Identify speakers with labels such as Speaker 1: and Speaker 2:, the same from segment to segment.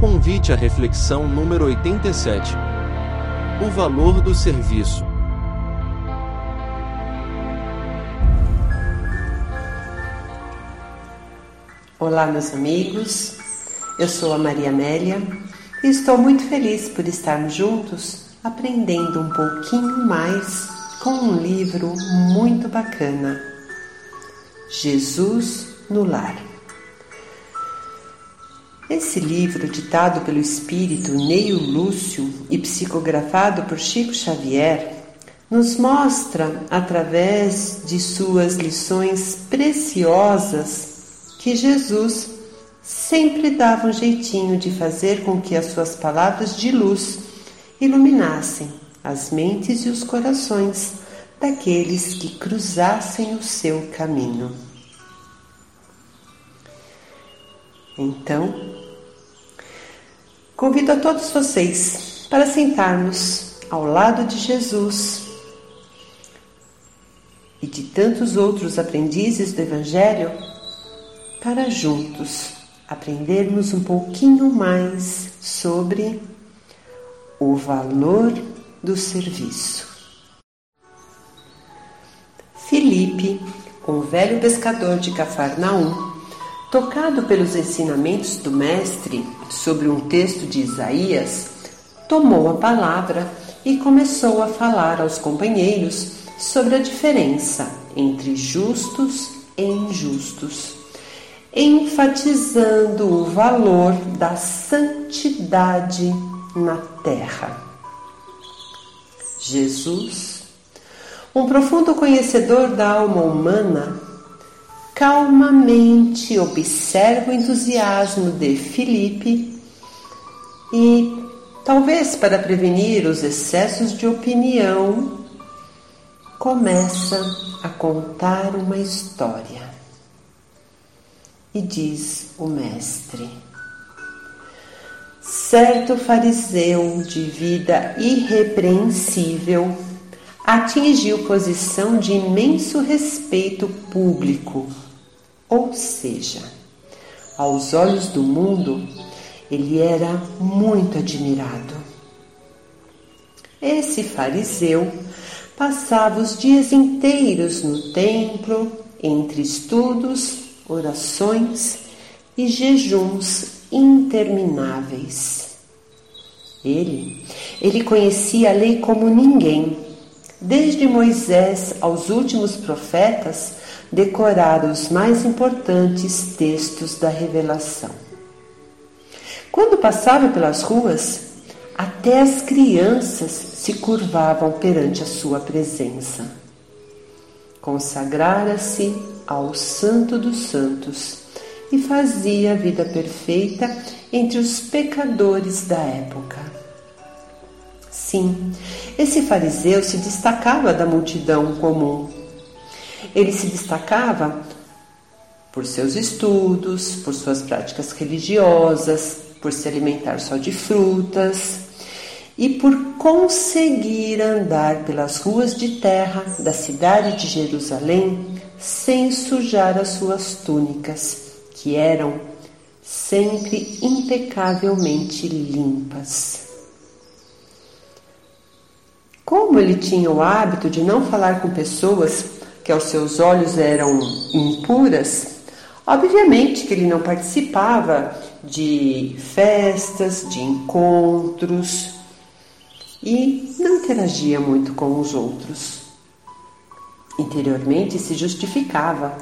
Speaker 1: Convite à reflexão número 87. O valor do serviço.
Speaker 2: Olá, meus amigos. Eu sou a Maria Amélia e estou muito feliz por estarmos juntos aprendendo um pouquinho mais com um livro muito bacana. Jesus no Lar. Esse livro, ditado pelo espírito Neio Lúcio e psicografado por Chico Xavier, nos mostra, através de suas lições preciosas, que Jesus sempre dava um jeitinho de fazer com que as suas palavras de luz iluminassem as mentes e os corações daqueles que cruzassem o seu caminho. Então, convido a todos vocês para sentarmos ao lado de Jesus e de tantos outros aprendizes do Evangelho para juntos aprendermos um pouquinho mais sobre o valor do serviço. Filipe, um velho pescador de Cafarnaum, Tocado pelos ensinamentos do Mestre sobre um texto de Isaías, tomou a palavra e começou a falar aos companheiros sobre a diferença entre justos e injustos, enfatizando o valor da santidade na terra. Jesus, um profundo conhecedor da alma humana, calmamente observa o entusiasmo de Felipe e, talvez para prevenir os excessos de opinião, começa a contar uma história. E diz o Mestre: Certo fariseu de vida irrepreensível atingiu posição de imenso respeito público ou seja, aos olhos do mundo, ele era muito admirado. Esse fariseu passava os dias inteiros no templo, entre estudos, orações e jejuns intermináveis. Ele, ele conhecia a lei como ninguém. Desde Moisés aos últimos profetas, decorar os mais importantes textos da revelação. Quando passava pelas ruas, até as crianças se curvavam perante a sua presença. Consagrara-se ao Santo dos Santos e fazia a vida perfeita entre os pecadores da época. Sim, esse fariseu se destacava da multidão comum ele se destacava por seus estudos, por suas práticas religiosas, por se alimentar só de frutas e por conseguir andar pelas ruas de terra da cidade de Jerusalém sem sujar as suas túnicas, que eram sempre impecavelmente limpas. Como ele tinha o hábito de não falar com pessoas que aos seus olhos eram impuras, obviamente que ele não participava de festas, de encontros e não interagia muito com os outros. Interiormente se justificava.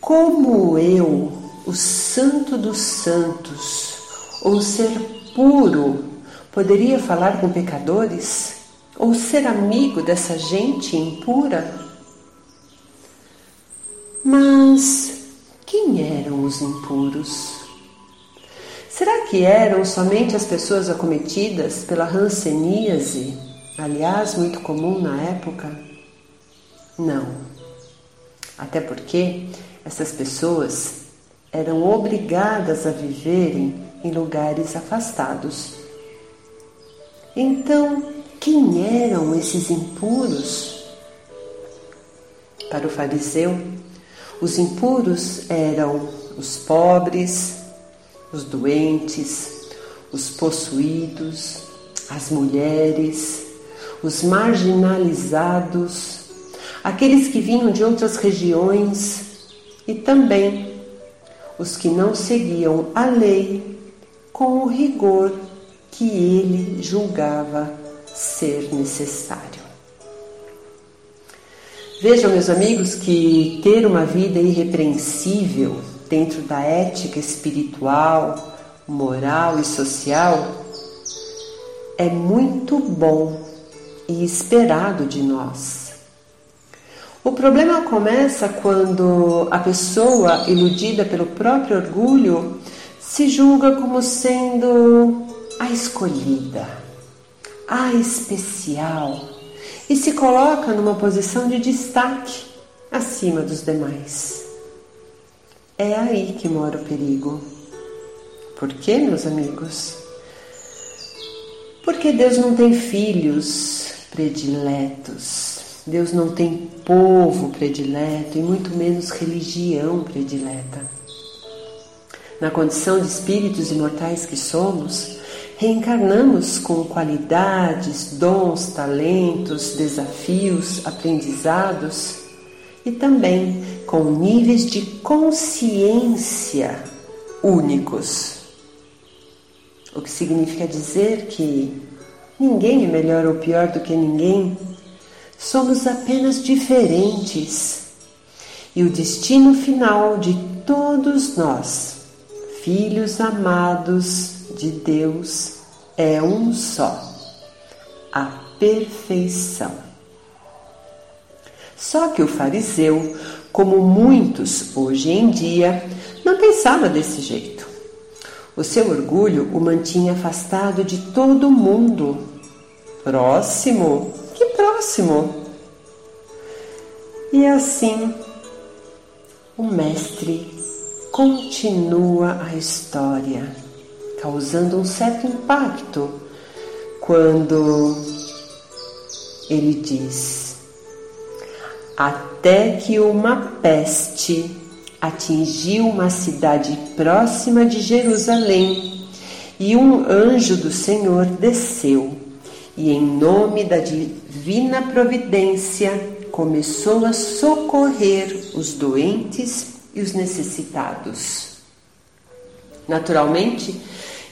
Speaker 2: Como eu, o santo dos santos, ou ser puro, poderia falar com pecadores? Ou ser amigo dessa gente impura? Mas quem eram os impuros? Será que eram somente as pessoas acometidas pela ranceníase, aliás, muito comum na época? Não. Até porque essas pessoas eram obrigadas a viverem em lugares afastados. Então, quem eram esses impuros? Para o fariseu, os impuros eram os pobres, os doentes, os possuídos, as mulheres, os marginalizados, aqueles que vinham de outras regiões e também os que não seguiam a lei com o rigor que ele julgava ser necessário. Vejam, meus amigos, que ter uma vida irrepreensível dentro da ética espiritual, moral e social é muito bom e esperado de nós. O problema começa quando a pessoa, iludida pelo próprio orgulho, se julga como sendo a escolhida, a especial e se coloca numa posição de destaque acima dos demais. É aí que mora o perigo. Por quê, meus amigos? Porque Deus não tem filhos prediletos. Deus não tem povo predileto e muito menos religião predileta. Na condição de espíritos imortais que somos, reencarnamos com qualidades, dons, talentos, desafios, aprendizados e também com níveis de consciência únicos. O que significa dizer que ninguém é melhor ou pior do que ninguém, somos apenas diferentes. E o destino final de todos nós, filhos amados de Deus, é um só: a perfeição. Só que o fariseu, como muitos hoje em dia, não pensava desse jeito. O seu orgulho o mantinha afastado de todo mundo. Próximo? Que próximo? E assim, o mestre continua a história, causando um certo impacto quando ele diz: Até que uma peste atingiu uma cidade próxima de Jerusalém e um anjo do Senhor desceu e, em nome da divina providência, começou a socorrer os doentes e os necessitados. Naturalmente,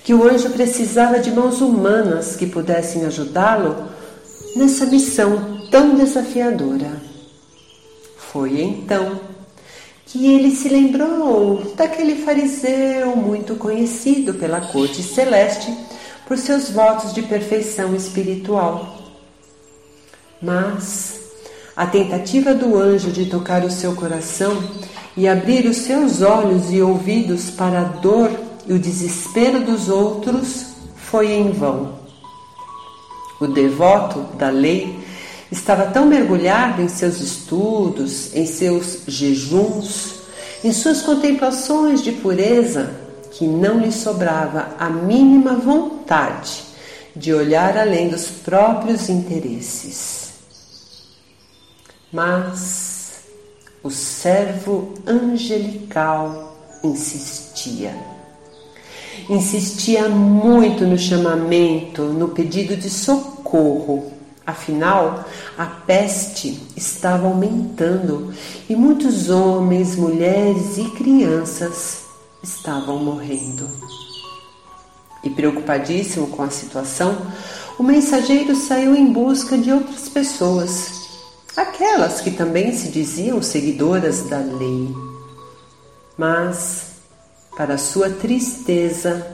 Speaker 2: que o anjo precisava de mãos humanas que pudessem ajudá-lo nessa missão tão desafiadora. Foi então que ele se lembrou daquele fariseu muito conhecido pela corte celeste por seus votos de perfeição espiritual. Mas a tentativa do anjo de tocar o seu coração e abrir os seus olhos e ouvidos para a dor e o desespero dos outros foi em vão. O devoto da lei Estava tão mergulhado em seus estudos, em seus jejuns, em suas contemplações de pureza, que não lhe sobrava a mínima vontade de olhar além dos próprios interesses. Mas o servo angelical insistia. Insistia muito no chamamento, no pedido de socorro Afinal, a peste estava aumentando e muitos homens, mulheres e crianças estavam morrendo. E preocupadíssimo com a situação, o mensageiro saiu em busca de outras pessoas, aquelas que também se diziam seguidoras da lei. Mas, para sua tristeza,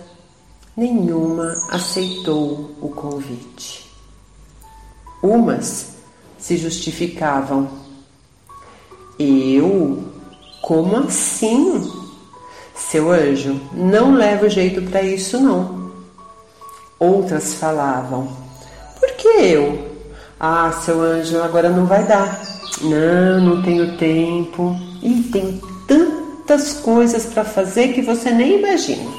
Speaker 2: nenhuma aceitou o convite. Umas se justificavam. Eu? Como assim? Seu anjo, não leva jeito para isso não. Outras falavam: Por que eu? Ah, seu anjo, agora não vai dar. Não, não tenho tempo. E tem tantas coisas para fazer que você nem imagina.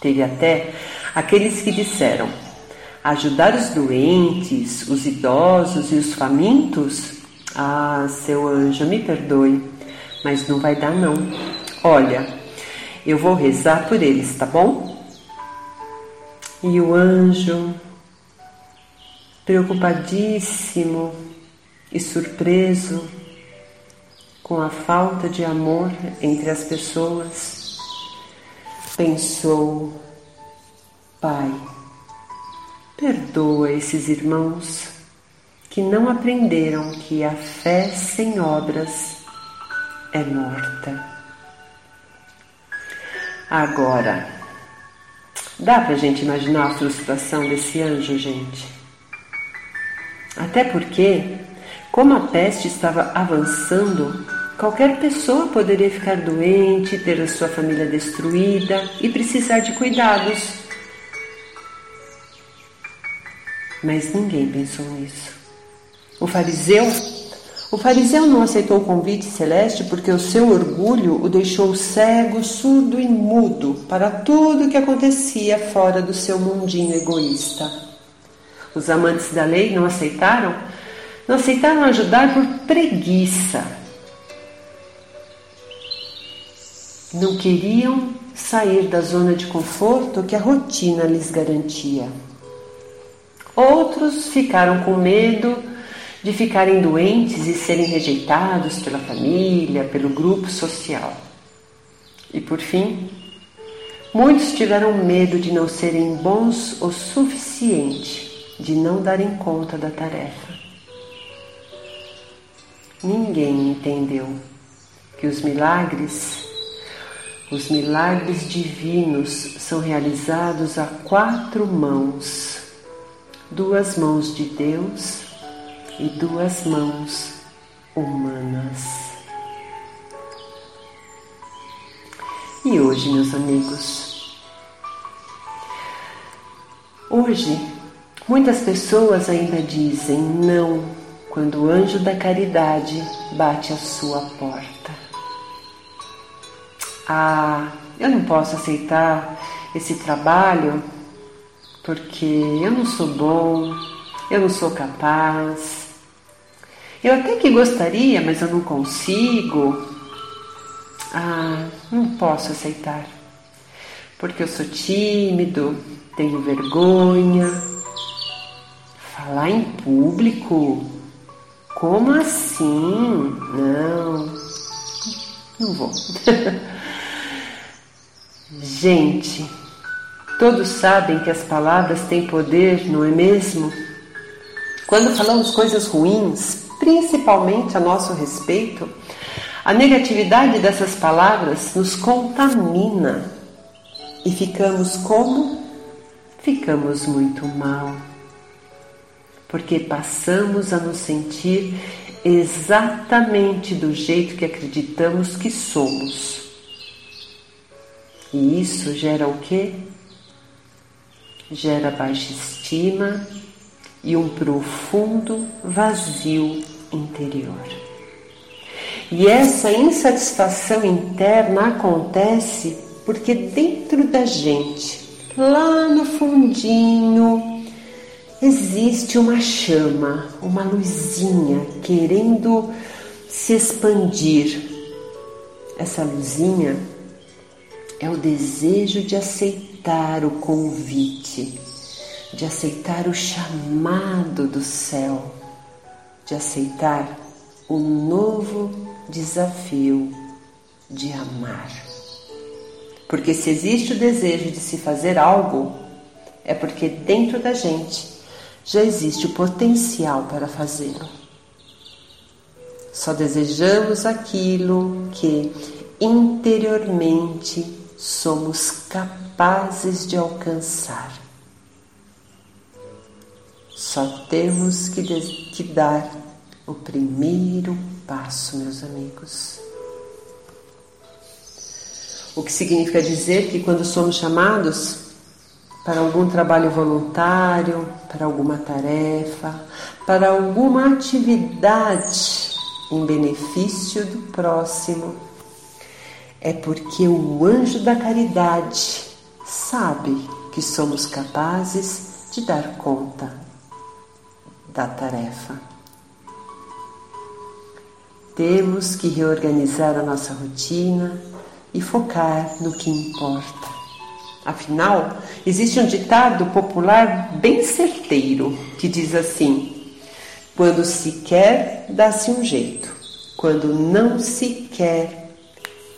Speaker 2: Teve até aqueles que disseram: ajudar os doentes, os idosos e os famintos? Ah, seu anjo, me perdoe, mas não vai dar não. Olha, Eu vou rezar por eles, tá bom? E o anjo, preocupadíssimo e surpreso com a falta de amor entre as pessoas, pensou: Pai, perdoa esses irmãos que não aprenderam que a fé sem obras é morta. Agora, dá pra gente imaginar a frustração desse anjo, gente? Até porque, como a peste estava avançando, qualquer pessoa poderia ficar doente, ter a sua família destruída e precisar de cuidados. Mas ninguém pensou nisso. O fariseu o fariseu não aceitou o convite celeste porque o seu orgulho o deixou cego, surdo e mudo para tudo o que acontecia fora do seu mundinho egoísta. Os amantes da lei não aceitaram, não aceitaram ajudar por preguiça. Não queriam sair da zona de conforto que a rotina lhes garantia. Outros ficaram com medo de ficarem doentes e serem rejeitados pela família, pelo grupo social. E por fim, muitos tiveram medo de não serem bons o suficiente, de não darem conta da tarefa. Ninguém entendeu que os milagres, os milagres divinos são realizados a quatro mãos, duas mãos de Deus e duas mãos humanas. E hoje, meus amigos, hoje muitas pessoas ainda dizem não quando o anjo da caridade bate a sua porta. Ah, eu não posso aceitar esse trabalho porque eu não sou bom, eu não sou capaz, eu até que gostaria, mas eu não consigo. Ah, não posso aceitar. Porque eu sou tímido, tenho vergonha. Falar em público? Como assim? Não, não vou. Gente, todos sabem que as palavras têm poder, não é mesmo? Quando falamos coisas ruins, principalmente a nosso respeito, a negatividade dessas palavras nos contamina e ficamos como? Ficamos muito mal, porque passamos a nos sentir exatamente do jeito que acreditamos que somos. E isso gera o quê? Gera baixa estima e um profundo vazio interior. E essa insatisfação interna acontece porque dentro da gente, lá no fundinho, existe uma chama, uma luzinha querendo se expandir. Essa luzinha é o desejo de aceitar o convite, de aceitar o chamado do céu de aceitar o novo desafio de amar. Porque se existe o desejo de se fazer algo, é porque dentro da gente já existe o potencial para fazê-lo. Só desejamos aquilo que interiormente somos capazes de alcançar. Só temos que, que dar o primeiro passo, meus amigos. O que significa dizer que quando somos chamados para algum trabalho voluntário, para alguma tarefa, para alguma atividade em benefício do próximo, é porque o anjo da caridade sabe que somos capazes de dar conta da tarefa. Temos que reorganizar a nossa rotina, e focar no que importa. Afinal, existe um ditado popular bem certeiro que diz assim: quando se quer, dá-se um jeito, quando não se quer,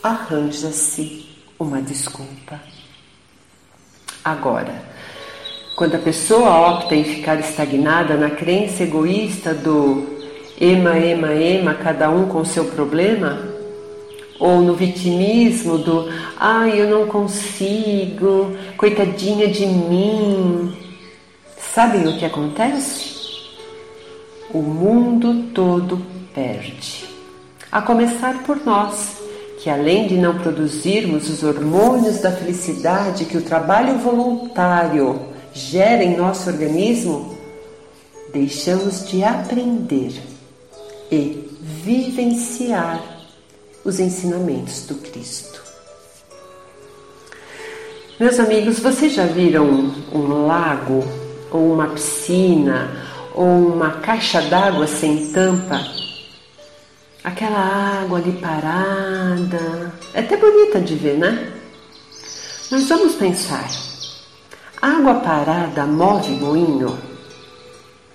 Speaker 2: arranja-se uma desculpa. Agora, quando a pessoa opta em ficar estagnada na crença egoísta do ema, ema, ema, cada um com seu problema, ou no vitimismo do ai, eu não consigo, coitadinha de mim. Sabem o que acontece? O mundo todo perde. A começar por nós, que além de não produzirmos os hormônios da felicidade que o trabalho voluntário gera em nosso organismo, deixamos de aprender e vivenciar os ensinamentos do Cristo. Meus amigos, vocês já viram um lago ou uma piscina ou uma caixa d'água sem tampa? Aquela água ali parada. É até bonita de ver, né? Mas vamos pensar. Água parada move moinho?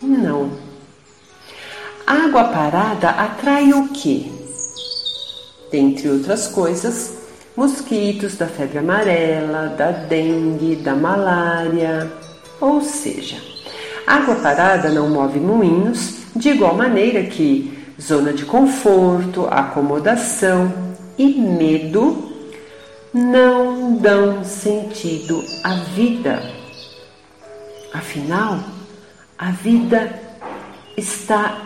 Speaker 2: Não. Água parada atrai o quê? Dentre outras coisas, mosquitos da febre amarela, da dengue, da malária. Ou seja, água parada não move moinhos, de igual maneira que zona de conforto, acomodação e medo não dão sentido à vida. Afinal, a vida está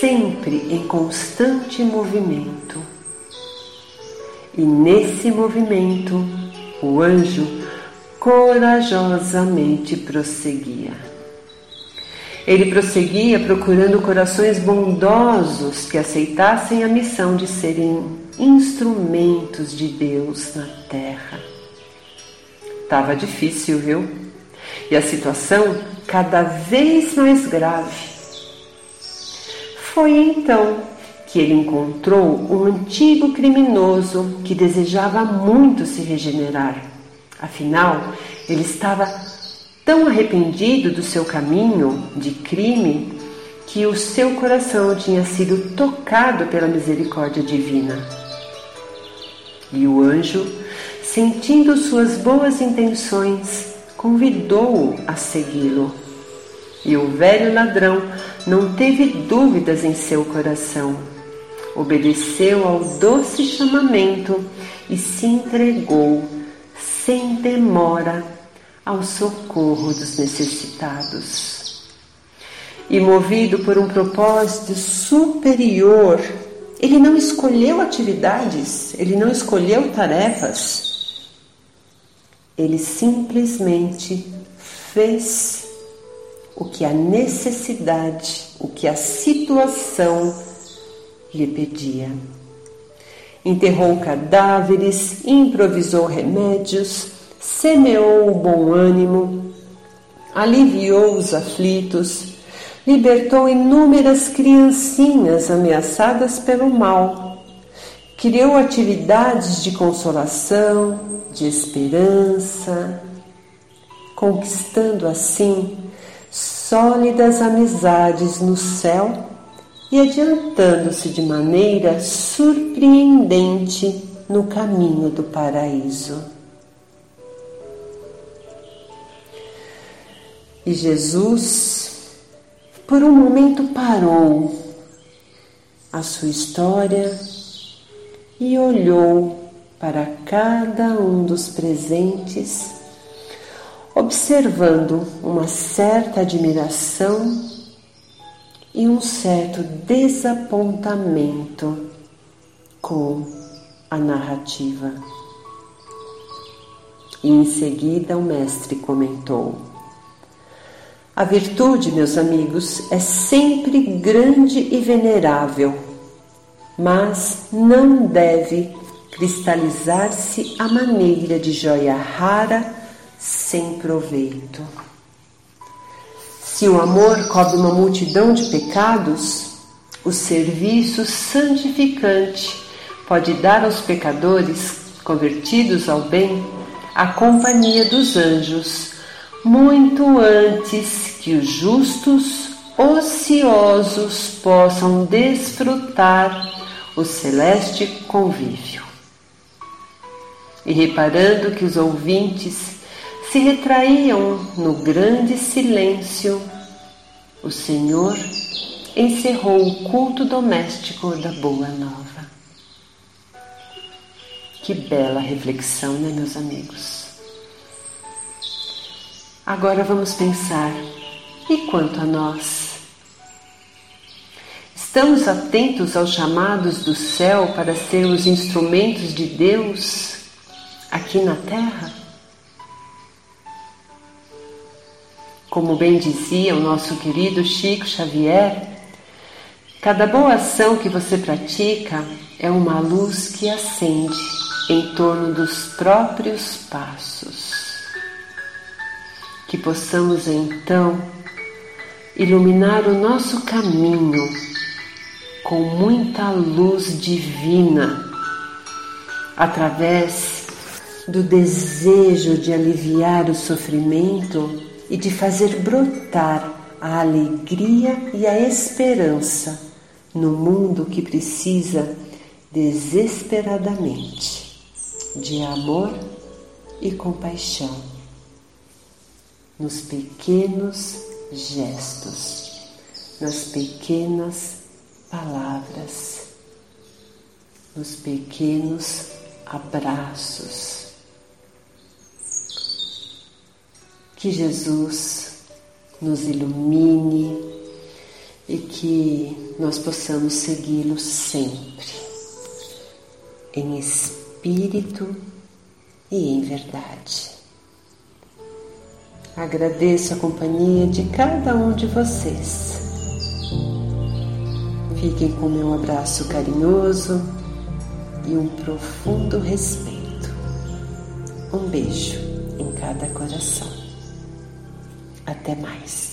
Speaker 2: sempre em constante movimento. E nesse movimento, o anjo corajosamente prosseguia. Ele prosseguia procurando corações bondosos que aceitassem a missão de serem instrumentos de Deus na terra. Tava difícil, viu? E a situação cada vez mais grave. Foi então que ele encontrou um antigo criminoso que desejava muito se regenerar. Afinal, ele estava tão arrependido do seu caminho de crime que o seu coração tinha sido tocado pela misericórdia divina. E o anjo, sentindo suas boas intenções, convidou-o a segui-lo. E o velho ladrão não teve dúvidas em seu coração. Obedeceu ao doce chamamento e se entregou sem demora ao socorro dos necessitados. E movido por um propósito superior, ele não escolheu atividades, ele não escolheu tarefas, ele simplesmente fez o que a necessidade, o que a situação lhe pedia. Enterrou cadáveres, improvisou remédios, semeou o bom ânimo, aliviou os aflitos, libertou inúmeras criancinhas ameaçadas pelo mal, criou atividades de consolação, de esperança, conquistando assim sólidas amizades no céu e adiantando-se de maneira surpreendente no caminho do paraíso. E Jesus, por um momento, parou a sua história e olhou para cada um dos presentes observando uma certa admiração e um certo desapontamento com a narrativa. E em seguida o mestre comentou: A virtude, meus amigos, é sempre grande e venerável, mas não deve cristalizar-se à maneira de joia rara sem proveito. Se o amor cobre uma multidão de pecados, o serviço santificante pode dar aos pecadores convertidos ao bem, a companhia dos anjos, muito antes que os justos ociosos possam desfrutar o celeste convívio. E reparando que os ouvintes se retraíam no grande silêncio, o Senhor encerrou o culto doméstico da Boa Nova. Que bela reflexão, né, meus amigos? Agora vamos pensar: e quanto a nós? Estamos atentos aos chamados do céu para sermos instrumentos de Deus aqui na terra? Como bem dizia o nosso querido Chico Xavier, cada boa ação que você pratica é uma luz que acende em torno dos próprios passos. Que possamos então iluminar o nosso caminho com muita luz divina, através do desejo de aliviar o sofrimento e de fazer brotar a alegria e a esperança no mundo que precisa desesperadamente de amor e compaixão, nos pequenos gestos, nas pequenas palavras, nos pequenos abraços Que Jesus nos ilumine e que nós possamos segui-lo sempre, em espírito e em verdade. Agradeço a companhia de cada um de vocês. Fiquem com meu abraço carinhoso e um profundo respeito. Um beijo em cada coração. Até mais.